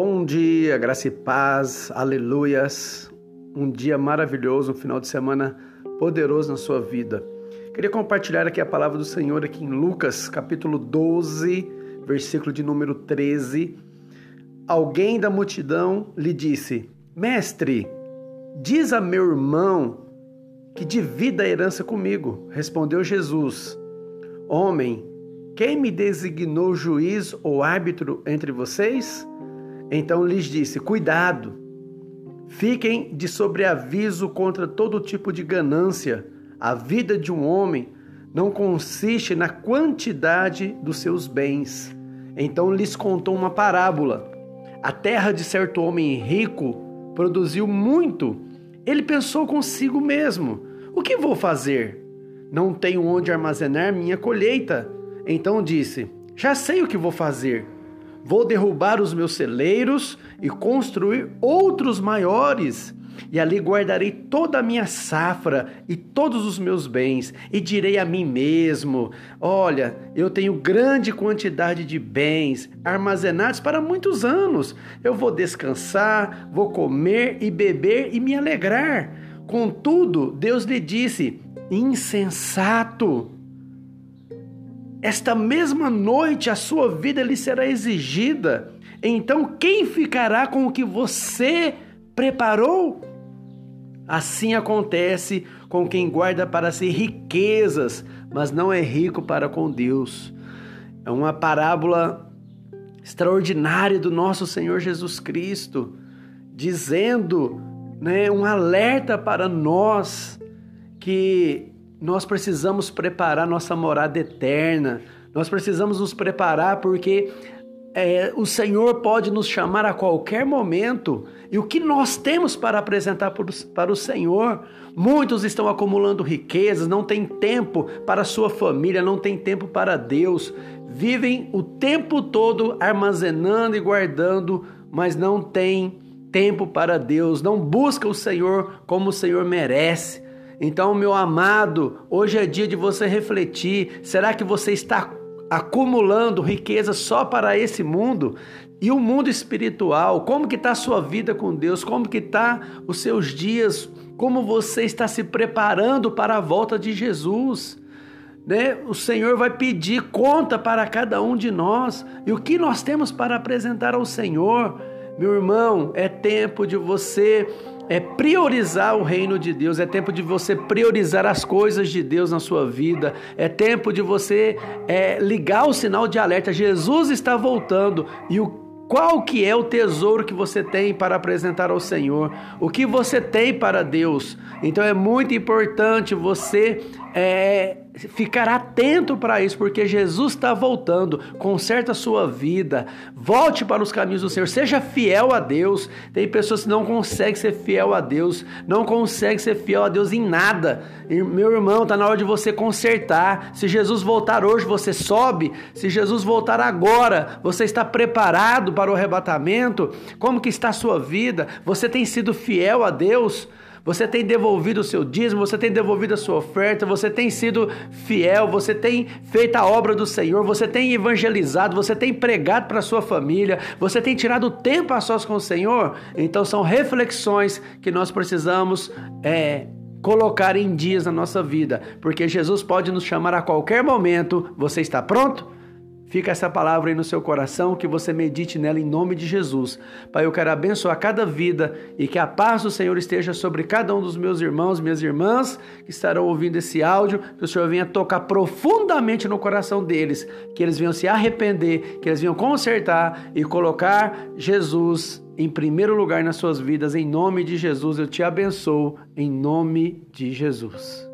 Bom dia, graça e paz, aleluias. Um dia maravilhoso, um final de semana poderoso na sua vida. Queria compartilhar aqui a palavra do Senhor aqui em Lucas, capítulo 12, versículo de número 13. Alguém da multidão lhe disse: Mestre, diz a meu irmão que divida a herança comigo. Respondeu Jesus: Homem, quem me designou juiz ou árbitro entre vocês? Então lhes disse: Cuidado, fiquem de sobreaviso contra todo tipo de ganância. A vida de um homem não consiste na quantidade dos seus bens. Então lhes contou uma parábola. A terra de certo homem rico produziu muito. Ele pensou consigo mesmo: O que vou fazer? Não tenho onde armazenar minha colheita. Então disse: Já sei o que vou fazer Vou derrubar os meus celeiros e construir outros maiores. E ali guardarei toda a minha safra e todos os meus bens, e direi a mim mesmo: Olha, eu tenho grande quantidade de bens armazenados para muitos anos. Eu vou descansar, vou comer e beber e me alegrar. Contudo, Deus lhe disse: Insensato esta mesma noite a sua vida lhe será exigida. Então, quem ficará com o que você preparou? Assim acontece com quem guarda para si riquezas, mas não é rico para com Deus. É uma parábola extraordinária do nosso Senhor Jesus Cristo, dizendo, né, um alerta para nós que nós precisamos preparar nossa morada eterna. Nós precisamos nos preparar porque é, o Senhor pode nos chamar a qualquer momento e o que nós temos para apresentar para o Senhor. Muitos estão acumulando riquezas, não têm tempo para sua família, não têm tempo para Deus, vivem o tempo todo armazenando e guardando, mas não têm tempo para Deus, não busca o Senhor como o Senhor merece. Então, meu amado, hoje é dia de você refletir: será que você está acumulando riqueza só para esse mundo? E o mundo espiritual, como que está a sua vida com Deus? Como que está os seus dias? Como você está se preparando para a volta de Jesus? Né? O Senhor vai pedir conta para cada um de nós. E o que nós temos para apresentar ao Senhor? Meu irmão, é tempo de você é priorizar o reino de Deus, é tempo de você priorizar as coisas de Deus na sua vida, é tempo de você é, ligar o sinal de alerta. Jesus está voltando e o qual que é o tesouro que você tem para apresentar ao Senhor? O que você tem para Deus? Então é muito importante você é, ficar atento para isso, porque Jesus está voltando. Conserta a sua vida, volte para os caminhos do Senhor, seja fiel a Deus. Tem pessoas que não conseguem ser fiel a Deus, não conseguem ser fiel a Deus em nada. E, meu irmão, está na hora de você consertar. Se Jesus voltar hoje, você sobe. Se Jesus voltar agora, você está preparado para o arrebatamento? Como que está a sua vida? Você tem sido fiel a Deus? Você tem devolvido o seu dízimo, você tem devolvido a sua oferta, você tem sido fiel, você tem feito a obra do Senhor, você tem evangelizado, você tem pregado para a sua família, você tem tirado tempo a sós com o Senhor. Então são reflexões que nós precisamos é, colocar em dias na nossa vida, porque Jesus pode nos chamar a qualquer momento. Você está pronto? Fica essa palavra aí no seu coração, que você medite nela em nome de Jesus. Pai, eu quero abençoar cada vida e que a paz do Senhor esteja sobre cada um dos meus irmãos, minhas irmãs que estarão ouvindo esse áudio, que o Senhor venha tocar profundamente no coração deles, que eles venham se arrepender, que eles venham consertar e colocar Jesus em primeiro lugar nas suas vidas. Em nome de Jesus, eu te abençoo, em nome de Jesus.